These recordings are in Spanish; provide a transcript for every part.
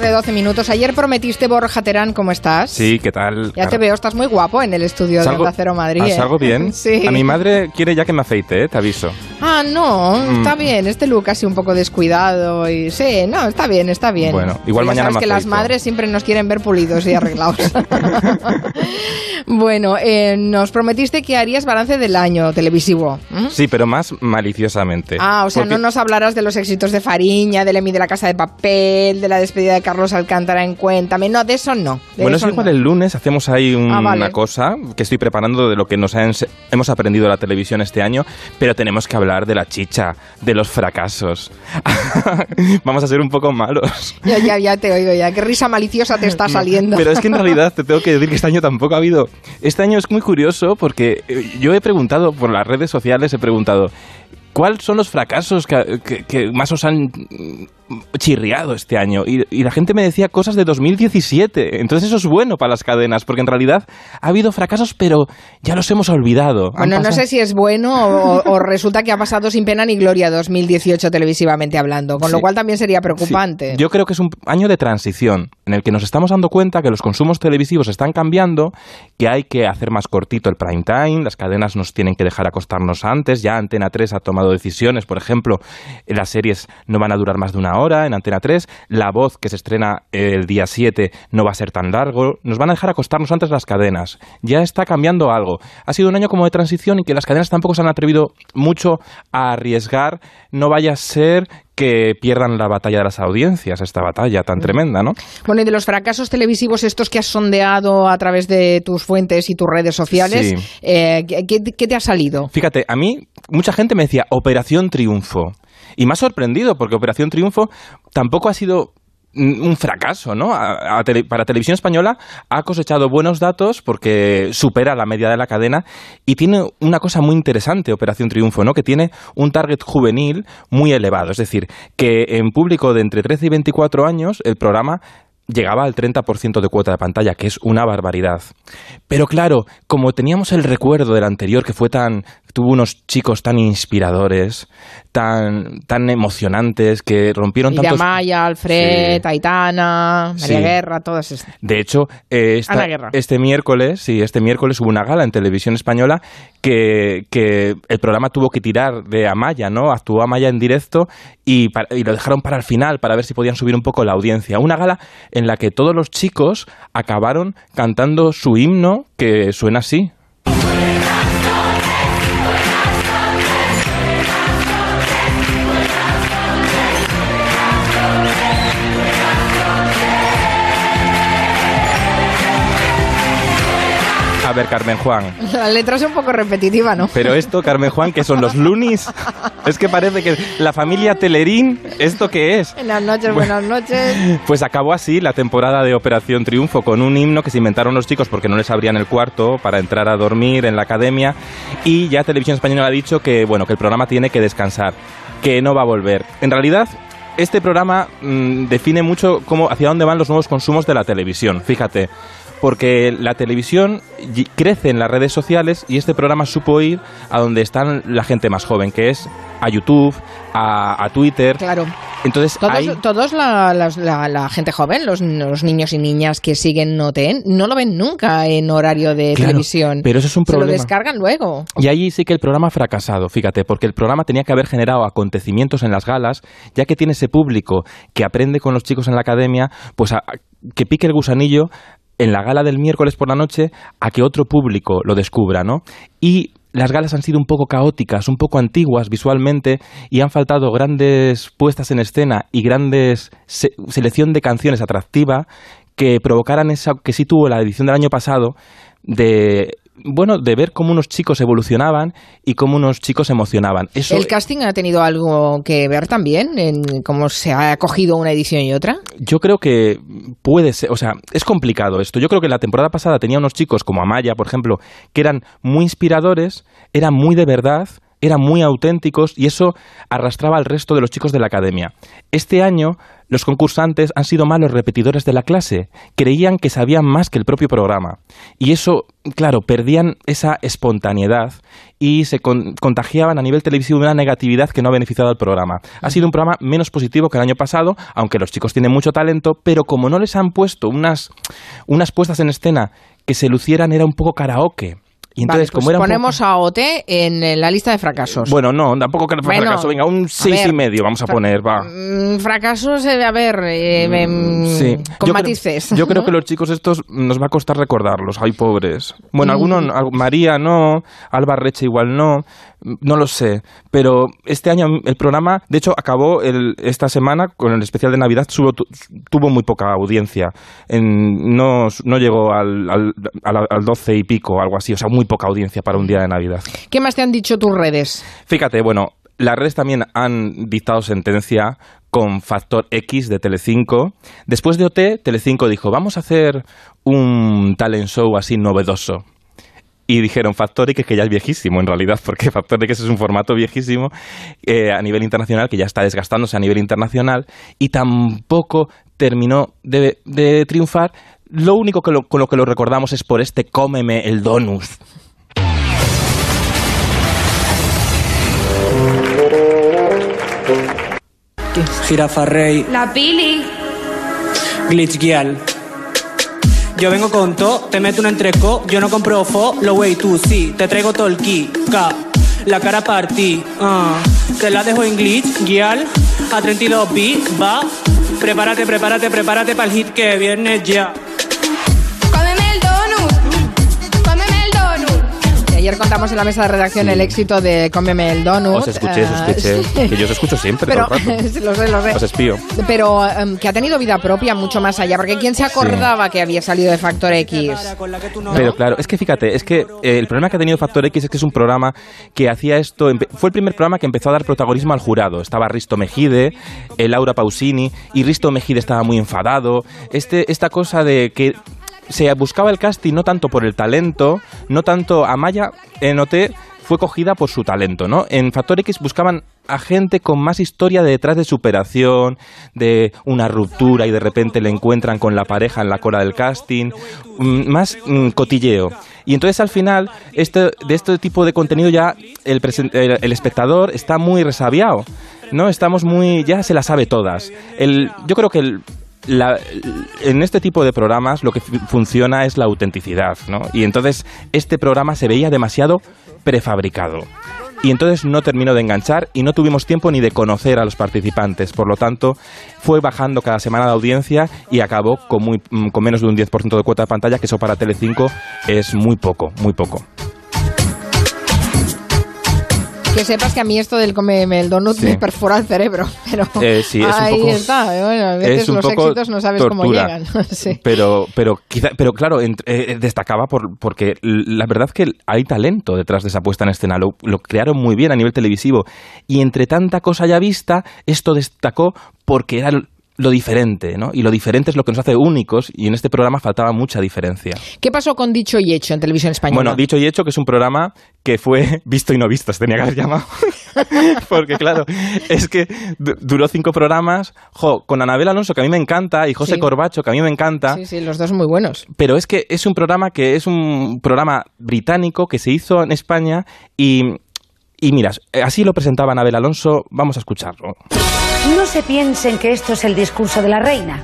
tarde, 12 minutos. Ayer prometiste Borja Terán, ¿cómo estás? Sí, ¿qué tal? Ya te veo, estás muy guapo en el estudio de Onda Cero Madrid. ¿Ah, ¿eh? ¿Salgo bien? sí. A mi madre quiere ya que me afeite, ¿eh? te aviso. Ah, no, Mm. está bien. Este look así un poco descuidado y sí, no, está bien, está bien. Bueno, igual mañana sabes me que las madres siempre nos quieren ver pulidos y arreglados. bueno, eh, nos prometiste que harías balance del año televisivo. Sí, pero más maliciosamente. Ah, o sea, Porque- no nos hablarás de los éxitos de Fariña, del Emi de la Casa de Papel, de la despedida de Carlos Alcántara en Cuéntame. No, de eso no. de Bueno, eso es igual no. el lunes hacemos ahí un- Ah, vale. una cosa que estoy preparando de lo que nos ha ense- hemos aprendido de la televisión este año, pero tenemos que hablar de la chicha, de los fracasos. Vamos a ser un poco malos. Ya, ya, ya te oigo ya. Qué risa maliciosa te está saliendo. Pero es que en realidad te tengo que decir que este año tampoco ha habido. Este año es muy curioso porque eh, yo he preguntado por las redes sociales, he preguntado. ¿Cuáles son los fracasos que, que- que más os han chirriado este año? Y, y la gente me decía cosas de 2017. Entonces eso es bueno para las cadenas, porque en realidad ha habido fracasos, pero ya los hemos olvidado. Bueno, no sé si es bueno o, o resulta que ha pasado sin pena ni gloria 2018 televisivamente hablando, con lo cual también sería preocupante. Sí, Yo creo que es un año de transición en el que nos estamos dando cuenta que los consumos televisivos están cambiando, que hay que hacer más cortito el prime time, las cadenas nos tienen que dejar acostarnos antes, ya Antena 3 ha tomado decisiones, por ejemplo, eh, las series no van a durar más de una hora en Antena 3, La Voz que se estrena el día 7 no va a ser tan largo, nos van a dejar acostarnos antes las cadenas. Ya está cambiando algo. Ha sido un año como de transición y que las cadenas tampoco se han atrevido mucho a arriesgar, no vaya a ser que pierdan la batalla de las audiencias, esta batalla tan tremenda, ¿no? Bueno, y de los fracasos televisivos estos que has sondeado a través de tus fuentes y tus redes sociales, Sí. eh, ¿qué, qué- te ha salido? Fíjate, a mí mucha gente me decía Operación Triunfo. Y me ha sorprendido porque Operación Triunfo tampoco ha sido mm, un fracaso, ¿no? Para Televisión Española ha cosechado buenos datos porque supera la media de la cadena y tiene una cosa muy interesante Operación Triunfo, ¿no? Que tiene un target juvenil muy elevado, es decir, que en público de entre 13 y 24 años el programa llegaba al 30% de cuota de pantalla, que es una barbaridad. Pero claro, como teníamos el recuerdo del anterior que fue tan tuvo unos chicos tan inspiradores, tan tan emocionantes que rompieron Miriam tantos Maya, Alfred, Sí. Aitana, María Sí. Guerra, todas estas. De hecho, eh, esta- este miércoles, sí, este miércoles hubo una gala en televisión española que, que el programa tuvo que tirar de Amaya, ¿no? Actuó Amaya en directo y, pa- y lo dejaron para el final para ver si podían subir un poco la audiencia. Una gala en la que todos los chicos acabaron cantando su himno que suena así. A ver, Carmen Juan. La letra es un poco repetitiva, ¿no? Pero esto, Carmen Juan, que son los lunis. Es que parece que la familia Telerín, ¿esto qué es? Buenas noches, buenas noches. Pues acabó así la temporada de Operación Triunfo con un himno que se inventaron los chicos porque no les abrían el cuarto para entrar a dormir en la academia y ya Televisión Española ha dicho que bueno que el programa tiene que descansar, que no va a volver. En realidad este programa mm, define mucho cómo hacia dónde van los nuevos consumos de la televisión. Fíjate, porque la televisión crece en las redes sociales y este programa supo ir a donde están la gente más joven, que es a YouTube, a, a Twitter. Claro. Entonces Todos, todos la, las- la- la gente joven, los, los niños y niñas que siguen Noten, no lo ven nunca en horario de Claro, televisión. pero eso es un Se lo problema. descargan luego. Y allí sí que el programa ha fracasado, fíjate, porque el programa tenía que haber generado acontecimientos en las galas, ya que tiene ese público que aprende con los chicos en la academia, pues a- que pique el gusanillo en la gala del miércoles por la noche a que otro público lo descubra, ¿no? Y las galas han sido un poco caóticas, un poco antiguas visualmente y han faltado grandes puestas en escena y grandes se- selección de canciones atractiva que provocaran esa que sí tuvo la edición del año pasado de bueno, de ver cómo unos chicos evolucionaban y cómo unos chicos emocionaban. Eso ¿El casting ha tenido algo que ver también en cómo se ha acogido una edición y otra? Yo creo que puede ser, o sea, es complicado esto. Yo creo que la temporada pasada tenía unos chicos como Amaya, por ejemplo, que eran muy inspiradores, eran muy de verdad, eran muy auténticos y eso arrastraba al resto de los chicos de la academia. Este año los concursantes han sido malos repetidores de la clase, creían que sabían más que el propio programa. Y eso, claro, perdían esa espontaneidad y se contagiaban a nivel televisivo de una negatividad que no ha beneficiado al programa. Ha sido un programa menos positivo que el año pasado, aunque los chicos tienen mucho talento, pero como no les han puesto unas, unas puestas en escena que se lucieran, era un poco karaoke. Y entonces, pues como ponemos a OT en la lista de fracasos. Bueno, no, tampoco que bueno, fracaso. Venga, un seis y medio vamos a poner, va. Mm, fracasos, eh, a ver, eh, mm, sí. con matices. yo creo que los chicos estos nos va a costar recordarlos. Ay, pobres. Bueno, algunos, mm. María no, Alba Reche igual no, no lo sé. Pero este año el programa, de hecho, acabó el, esta semana con el especial de Navidad, tuvo muy poca audiencia. En, no, no llegó al, al, al 12 y pico, algo así. O sea, muy poca audiencia para un día de Navidad. ¿Qué más te han dicho tus redes? Fíjate, bueno, las redes también han dictado sentencia con Factor X de Telecinco. Después de OT, Telecinco dijo, vamos a hacer un talent show así novedoso. Y dijeron Factor X, que ya es viejísimo en realidad, porque Factor X es un formato viejísimo eh, a nivel internacional, que ya está desgastándose a nivel internacional, y tampoco terminó de, triunfar. Lo único que con lo que lo recordamos es por este cómeme el donus. Jirafa Rey. La Pili. Glitch Gial. Yo vengo con to, te meto un entreco, yo no compro fo, lo wey tú sí, te traigo todo el ki, ka, la cara partí, uh. te la dejo en glitch, guial, a 32 b, va, prepárate, prepárate, prepárate para el hit que viene ya. Ayer contamos en la mesa de redacción el éxito de Cómeme el Donut. Os escuché, os ah, escuché. Que yo os escucho siempre, pero, todo el rato. lo sé, lo sé. Os espío. Pero em, que ha tenido vida propia mucho más allá. Porque ¿quién se acordaba que había salido de Factor X? Pero claro, es que fíjate, es que eh, el problema que ha tenido Factor X es que es un programa que hacía esto. Fue el primer programa que empezó a dar protagonismo al jurado. Estaba Risto Mejide, eh, Laura Pausini, y Risto Mejide estaba muy enfadado. Este, esta cosa de que se buscaba el casting no tanto por el talento, no tanto Amaya en OT fue cogida por su talento, ¿no? En Factor X buscaban a gente con más historia detrás de superación, de una ruptura y de repente le encuentran con la pareja en la cola del casting, mm, más mm, cotilleo. Y entonces al final este, de este tipo de contenido ya el, el, espectador está muy resabiado. ¿no? Estamos muy... ya se la sabe todas. El, yo creo que el, en este tipo de programas lo que funciona es la autenticidad, ¿no? Y entonces este programa se veía demasiado prefabricado. Y entonces no terminó de enganchar y no tuvimos tiempo ni de conocer a los participantes. Por lo tanto, fue bajando cada semana de audiencia y acabó con, muy, con menos de un 10% de cuota de pantalla, que eso para Telecinco es muy poco, muy poco. Que sepas que a mí esto del comerme el donut me perfora el cerebro. Pero eh, sí, es ahí un poco, está. Bueno, a veces los éxitos no sabes cómo llegan. pero, pero, quizá, pero claro, eh, destacaba por, porque la verdad que hay talento detrás de esa puesta en escena. Lo, lo crearon muy bien a nivel televisivo. Y entre tanta cosa ya vista, esto destacó porque era lo diferente, ¿no? Y lo diferente es lo que nos hace únicos y en este programa faltaba mucha diferencia. ¿Qué pasó con Dicho y Hecho en televisión española? Bueno, Dicho y Hecho, que es un programa que fue visto y no visto, se tenía que haber llamado. Porque claro, es que duró cinco programas, jo, con Anabel Alonso, que a mí me encanta, y José Corbacho, que a mí me encanta. Sí, sí, los dos muy buenos. Pero es que es un programa que es un programa británico que se hizo en España y, y miras, así lo presentaba Anabel Alonso, vamos a escucharlo. No se piensen que esto es el discurso de la reina.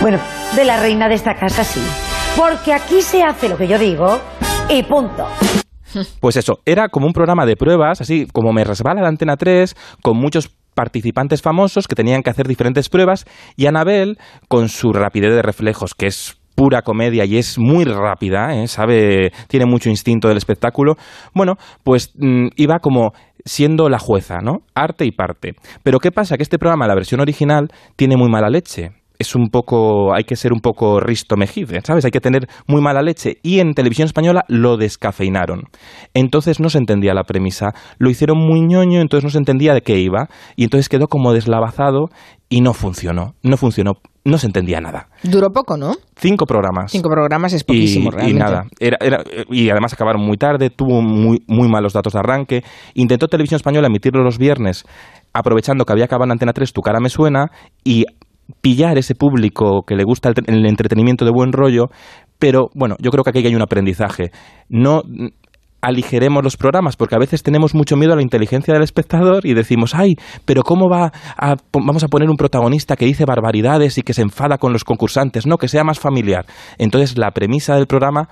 Bueno, de la reina de esta casa sí. Porque aquí se hace lo que yo digo y punto. Pues eso, era como un programa de pruebas, así como me resbala la antena 3, con muchos participantes famosos que tenían que hacer diferentes pruebas y Anabel, con su rapidez de reflejos, que es pura comedia y es muy rápida, ¿eh? sabe, tiene mucho instinto del espectáculo, bueno, pues mm, iba como siendo la jueza, ¿no? Arte y parte. Pero ¿qué pasa? Que este programa, la versión original, tiene muy mala leche es un poco, hay que ser un poco Risto Mejide, ¿sabes? Hay que tener muy mala leche. Y en televisión española lo descafeinaron. Entonces no se entendía la premisa. Lo hicieron muy ñoño, entonces no se entendía de qué iba. Y entonces quedó como deslavazado y no funcionó. No funcionó. No se entendía nada. Duró poco, ¿no? Cinco programas. Cinco programas es Y, poquísimo, y realmente. nada, era, era- y además acabaron muy tarde, tuvo muy, muy malos datos de arranque. Intentó Televisión Española emitirlo los viernes, aprovechando que había acabado en Antena 3, Tu cara me suena, y pillar ese público que le gusta el, el entretenimiento de buen rollo, pero bueno, yo creo que aquí hay un aprendizaje. No aligeremos los programas, porque a veces tenemos mucho miedo a la inteligencia del espectador y decimos, ay, pero ¿cómo va a, vamos a poner un protagonista que dice barbaridades y que se enfada con los concursantes? No, que sea más familiar. Entonces la premisa del programa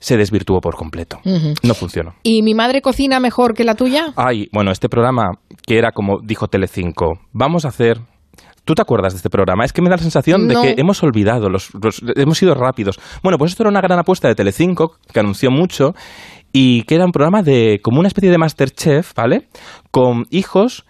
se desvirtuó por completo. No funcionó. ¿Y mi madre cocina mejor que la tuya? Ay, bueno, este programa que era como dijo Telecinco, vamos a hacer ¿Tú te acuerdas de este programa? Es que me da la sensación No. de que hemos olvidado, los, los- hemos sido rápidos. Bueno, pues esto era una gran apuesta de Telecinco, que anunció mucho, y que era un programa de como una especie de Masterchef, ¿vale? Con hijos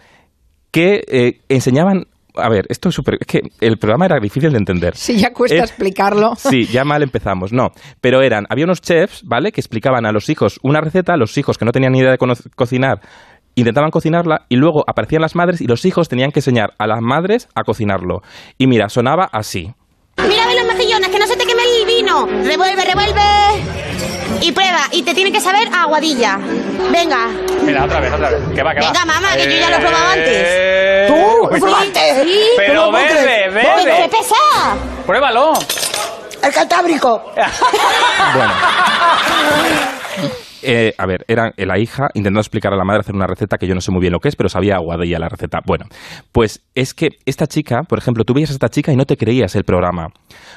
que eh, enseñaban... A ver, esto es súper... Es que el programa era difícil de entender. Si ya cuesta Eh, explicarlo. Sí, ya mal empezamos. No, pero eran, había unos chefs, ¿vale? Que explicaban a los hijos una receta, los hijos que no tenían ni idea de cocinar intentaban cocinarla y luego aparecían las madres y los hijos tenían que enseñar a las madres a cocinarlo. Y mira, sonaba así. Mira, ve los mejillones, que no se te queme el vino. Revuelve, revuelve. Y prueba, y te tiene que saber a aguadilla. Venga. Mira, otra vez, otra vez. Que va, que va. Venga, mamá, que yo ya lo he probado antes. Eh, ¿Tú? pues- ¿Probaste? Sí. Pero ¿Cómo verde, crees? verde. ¡Qué pesa! Pruébalo. El cantábrico. Bueno. Eh, a ver, era la hija intentando explicar a la madre hacer una receta que yo no sé muy bien lo que es, pero sabía aguadilla la receta. Bueno, pues es que esta chica, por ejemplo, tú veías a esta chica y no te creías el programa,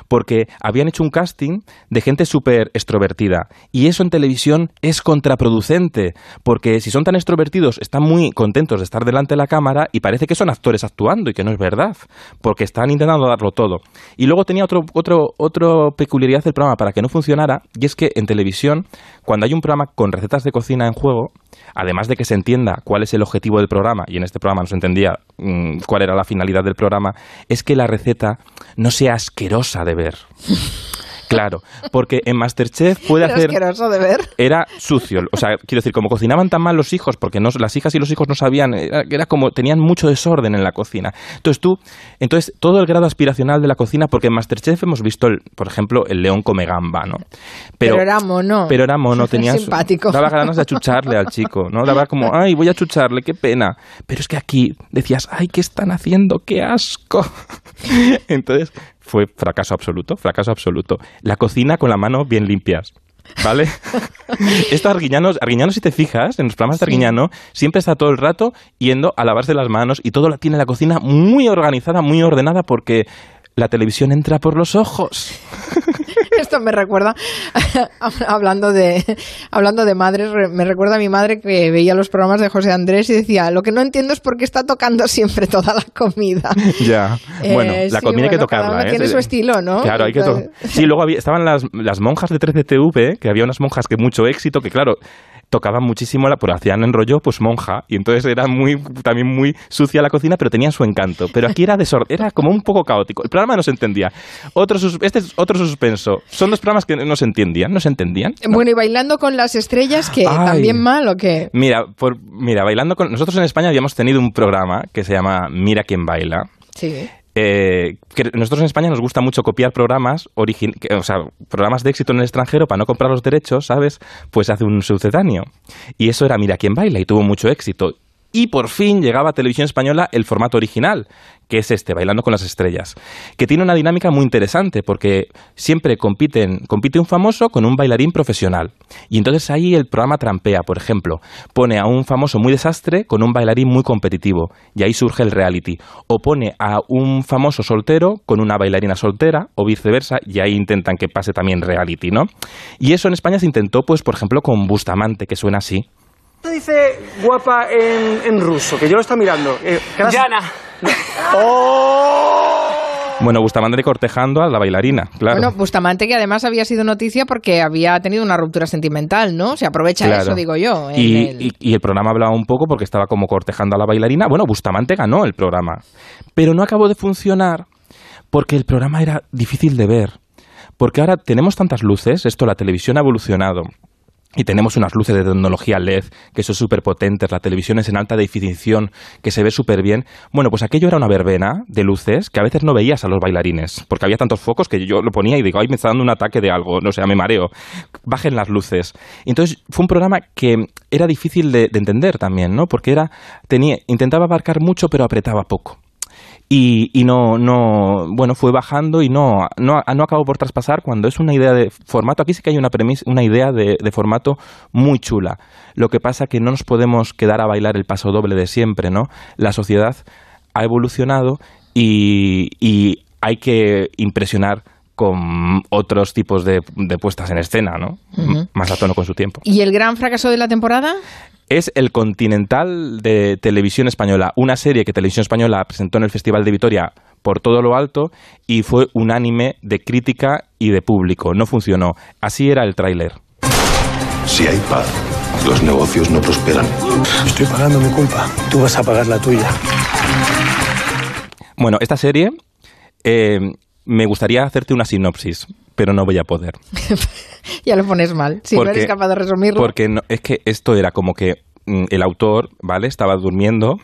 porque habían hecho un casting de gente súper extrovertida, y eso en televisión es contraproducente, porque si son tan extrovertidos, están muy contentos de estar delante de la cámara y parece que son actores actuando y que no es verdad, porque están intentando darlo todo. Y luego tenía otro, otro, otro peculiaridad del programa para que no funcionara, y es que en televisión, cuando hay un programa con recetas de cocina en juego, además de que se entienda cuál es el objetivo del programa, y en este programa no se entendía mm, cuál era la finalidad del programa, es que la receta no sea asquerosa de ver. Claro, porque en Masterchef puede Era hacer asqueroso de ver. era sucio. O sea, quiero decir, como cocinaban tan mal los hijos, porque no, las hijas y los hijos no sabían, era, era como tenían mucho desorden en la cocina. Entonces tú, entonces todo el grado aspiracional de la cocina, porque en Masterchef hemos visto, el, por ejemplo, el león come gamba, ¿no? Pero era mono. Pero era mono, tenía su- Simpático. daba ganas de achucharle al chico, ¿no? Daba como, ay, voy a achucharle, qué pena. Pero es que aquí decías, ay, ¿qué están haciendo? ¡Qué asco! Entonces fue fracaso absoluto, fracaso absoluto. La cocina con la mano bien limpias. ¿Vale? Esto Arguiñano, Arguiñano, si te fijas, en los programas de Arguiñano, siempre está todo el rato yendo a lavarse las manos y todo la tiene la cocina muy organizada, muy ordenada, porque la televisión entra por los ojos. Esto me recuerda, hablando de, hablando de madres, re- me recuerda a mi madre que veía los programas de José Andrés y decía, lo que no entiendo es por qué está tocando siempre toda la comida. Ya. Eh, bueno, la sí, comida hay que cada tocarla, uno ¿eh? tiene su estilo, ¿no? Claro, hay que to- Entonces- Sí, luego había, estaban las, las monjas de 13TV, que había unas monjas que mucho éxito, que claro, tocaban muchísimo, la, pero hacían en rollo, pues monja, y entonces era muy, también muy sucia la cocina, pero tenía su encanto. Pero aquí era desorden, era como un poco caótico. El programa no se entendía. Otro sus- este es otro suspenso. Son dos programas que no se entendían, no se entendían. Bueno, y bailando con las estrellas, que también mal o qué? Mira, por, mira, bailando con... Nosotros en España habíamos tenido un programa que se llama Mira quién baila. Sí. Eh, que nosotros en España nos gusta mucho copiar programas, o sea, programas de éxito en el extranjero para no comprar los derechos, ¿sabes? Pues hace un sucedáneo. Y eso era Mira quién baila y tuvo mucho éxito. Y por fin llegaba a Televisión Española el formato original, que es este, Bailando con las Estrellas, que tiene una dinámica muy interesante porque siempre compiten, compite un famoso con un bailarín profesional. Y entonces ahí el programa trampea, por ejemplo, pone a un famoso muy desastre con un bailarín muy competitivo, y ahí surge el reality. O pone a un famoso soltero con una bailarina soltera, o viceversa, y ahí intentan que pase también reality, ¿no? Y eso en España se intentó, pues, por ejemplo, con Bustamante, que suena así. ¿Qué dice guapa en, en ruso? Que yo lo estoy mirando. Eh, ¿qué Yana. Bueno, Bustamante cortejando a la bailarina, claro. Bueno, Bustamante que además había sido noticia porque había tenido una ruptura sentimental, ¿no? Se aprovecha Claro. eso, digo yo. en Y, el- y- y el programa hablaba un poco porque estaba como cortejando a la bailarina. Bueno, Bustamante ganó el programa, pero no acabó de funcionar porque el programa era difícil de ver. Porque ahora tenemos tantas luces, esto, la televisión ha evolucionado. Y tenemos unas luces de tecnología LED que son súper potentes, la televisión es en alta definición, que se ve súper bien. Bueno, pues aquello era una verbena de luces que a veces no veías a los bailarines, porque había tantos focos que yo lo ponía y digo, ay, me está dando un ataque de algo, no sé, me mareo, bajen las luces. Entonces fue un programa que era difícil de, de entender también, ¿no? Porque era, tenía, intentaba abarcar mucho pero apretaba poco y, y no, no, bueno, fue bajando y no, no, no acabó por traspasar cuando es una idea de formato. Aquí sí que hay una premisa, una idea de, de formato muy chula. Lo que pasa que no nos podemos quedar a bailar el paso doble de siempre, ¿no? La sociedad ha evolucionado y, y hay que impresionar con otros tipos de, de puestas en escena, ¿no? Más a tono con su tiempo. ¿Y el gran fracaso de la temporada? Es El Continental de Televisión Española, una serie que Televisión Española presentó en el Festival de Vitoria por todo lo alto y fue unánime de crítica y de público. No funcionó. Así era el tráiler. Si hay paz, los negocios no prosperan. Estoy pagando mi culpa. Tú vas a pagar la tuya. Bueno, esta serie eh, me gustaría hacerte una sinopsis, pero no voy a poder. Ya lo pones mal. Si no eres capaz de resumirlo. Porque no- es que esto era como que mm, el autor, ¿vale? Estaba durmiendo,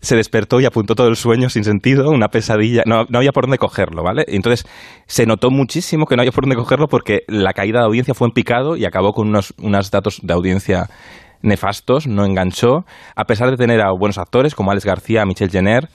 se despertó y apuntó todo el sueño sin sentido, una pesadilla, no, no había por dónde cogerlo, ¿vale? Entonces se notó muchísimo que no había por dónde cogerlo porque la caída de audiencia fue en picado y acabó con unos, unos datos de audiencia nefastos, no enganchó, a pesar de tener a buenos actores como Alex García, Michelle Jenner.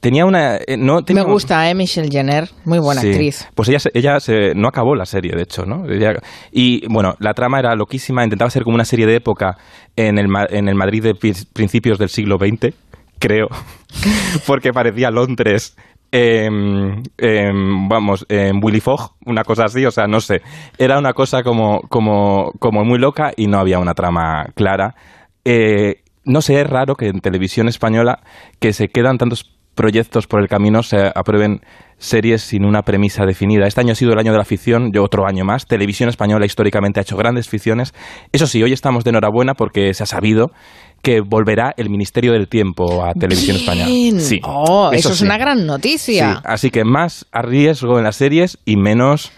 Tenía una... eh, no, tenía Me gusta, ¿eh? Michelle Jenner. Muy buena Sí. actriz. Pues ella, ella se- no acabó la serie, de hecho, ¿no? Ella- y bueno, la trama era loquísima, intentaba ser como una serie de época en el, en el Madrid de pri- principios del siglo XX, creo, porque parecía Londres. em, em, vamos, en Willy Fogg, una cosa así, o sea, no sé. Era una cosa como, como, como muy loca y no había una trama clara. Eh, no sé, es raro que en televisión española que se quedan tantos proyectos por el camino se aprueben series sin una premisa definida. Este año ha sido el año de la ficción, yo otro año más. Televisión española históricamente ha hecho grandes ficciones. Eso sí, hoy estamos de enhorabuena porque se ha sabido que volverá el Ministerio del Tiempo a Televisión Española. Sí. Oh, eso, es sí. una gran Sí, noticia. así que más a riesgo en las series y menos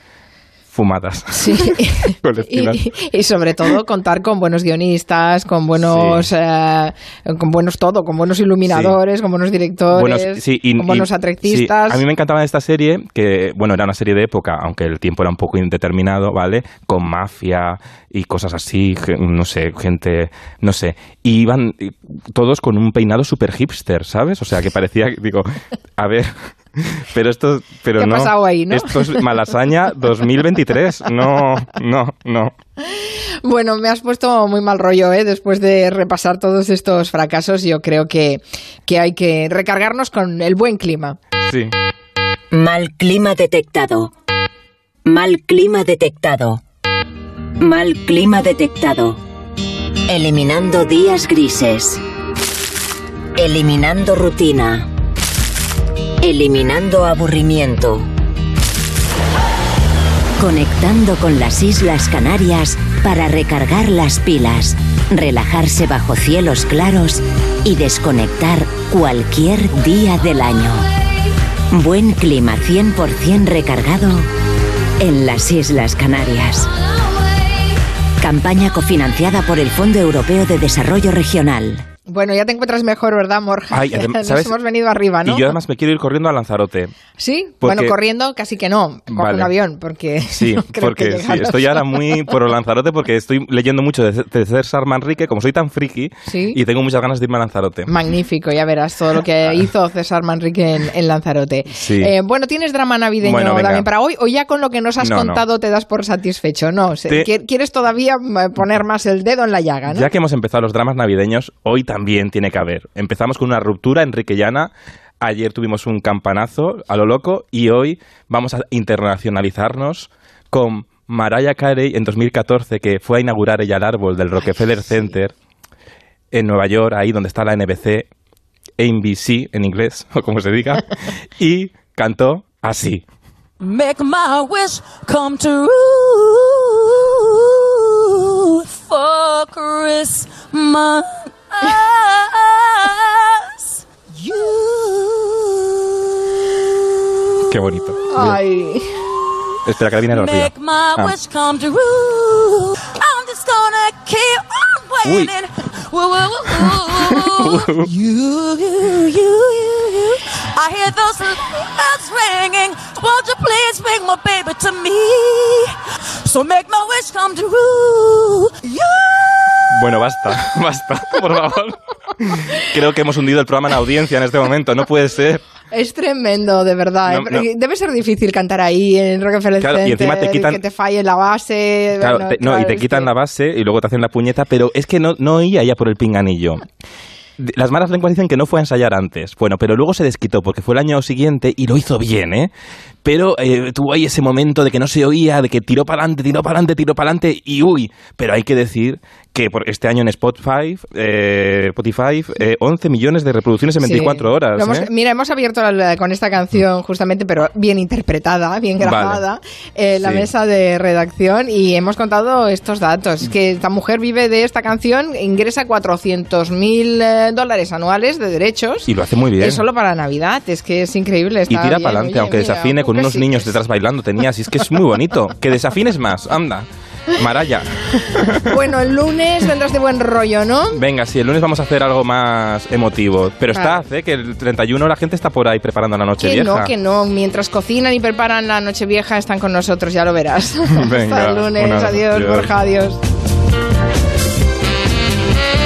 fumadas. Sí. Y, y sobre todo contar con buenos guionistas, con buenos, eh, con buenos todo, con buenos iluminadores, con buenos directores, Buenos- sí, y- con buenos atrectistas. a mí me encantaba esta serie, que bueno, era una serie de época, aunque el tiempo era un poco indeterminado, ¿vale? Con mafia y cosas así, no sé, gente, no sé. Y iban todos con un peinado super hipster, ¿sabes? O sea, que parecía, digo, a ver, pero esto, pero ¿Qué ha no. pasado ahí, no? Esto es Malasaña 2023. No, no, no. Bueno, me has puesto muy mal rollo, ¿eh? Después de repasar todos estos fracasos, yo creo que, que hay que recargarnos con el buen clima. Sí. Mal clima detectado. Mal clima detectado. Mal clima detectado. Eliminando días grises. Eliminando rutina. Eliminando aburrimiento. Conectando con las Islas Canarias para recargar las pilas, relajarse bajo cielos claros y desconectar cualquier día del año. Buen clima 100% recargado en las Islas Canarias. Campaña cofinanciada por el Fondo Europeo de Desarrollo Regional. Bueno, ya te encuentras mejor, ¿verdad, Morja? Ay, Nos ¿sabes? hemos venido arriba, ¿no? Y yo además me quiero ir corriendo a Lanzarote. Sí, Porque- bueno, corriendo casi que no, con Vale. un avión, porque Sí, no creo porque que sí, estoy ahora muy por Lanzarote porque estoy leyendo mucho de, de César Manrique, como soy tan friki, Sí. y tengo muchas ganas de irme a Lanzarote. Magnífico, ya verás todo lo que hizo César Manrique en, en Lanzarote. Sí. Eh, bueno, ¿tienes drama navideño Bueno, también para hoy? ¿O ya con lo que nos has No, no. contado te das por satisfecho? No, Te- qui- ¿quieres todavía eh, poner más el dedo en la llaga, no? Ya que hemos empezado los dramas navideños, hoy también tiene que haber. Empezamos con una ruptura enriquellana. Ayer tuvimos un campanazo a lo loco y hoy vamos a internacionalizarnos con Mariah Carey en 2014, que fue a inaugurar ella el árbol del Rockefeller Center en Nueva York, ahí donde está la NBC, NBC en inglés, o como se diga, y cantó así. Make my wish come true for Christmas. You Qué bonito. Ay. Espera, que ahora viene lo arriba. make my Ah. wish come true on this gonna keep on Uy. waiting. Woo, woo, woo, woo. you, you, you, you, you. I hear those bells ringing. Won't you please bring my baby to me? So make my wish come true. You. Bueno, basta, basta, por favor. Creo que hemos hundido el programa en audiencia en este momento, no puede ser. Es tremendo, de verdad. No, ¿eh? No. Debe ser difícil cantar ahí en Rockefeller Claro, y encima te Center, quitan- que te falle la base. Claro, bueno, te- no, y te quitan que- la base y luego te hacen la puñeta, pero es que no, no oía ya por el pinganillo. Las malas lenguas dicen que no fue a ensayar antes. Bueno, pero luego se desquitó porque fue el año siguiente y lo hizo bien, ¿eh? Pero eh, tuvo ahí ese momento de que no se oía, de que tiró para adelante, tiró para adelante, tiró para adelante y uy. Pero hay que decir que por este año en Spotify, eh, Spotify eh, 11 millones de reproducciones en Sí. 24 horas. Hemos- ¿eh? Mira, hemos abierto la- con esta canción justamente, pero bien interpretada, bien Vale. grabada, eh, la Sí. mesa de redacción y hemos contado estos datos. Que esta mujer vive de esta canción, ingresa 400.000 eh, dólares anuales de derechos. Y lo hace muy bien. Es solo para Navidad, es que es increíble. Y tira para adelante, aunque mira, desafine con un unos niños detrás bailando. Tenía, así es que es muy bonito. Que desafines más, anda. Maraya. Bueno, el lunes vendrás de buen rollo, ¿no? Venga, sí, el lunes vamos a hacer algo más emotivo. Pero Claro. está, ¿eh? Que el 31 la gente está por ahí preparando la noche Que vieja. no, que no. Mientras cocinan y preparan la noche vieja, están con nosotros, ya lo verás. Venga, Hasta el lunes. adiós. Borja, adiós.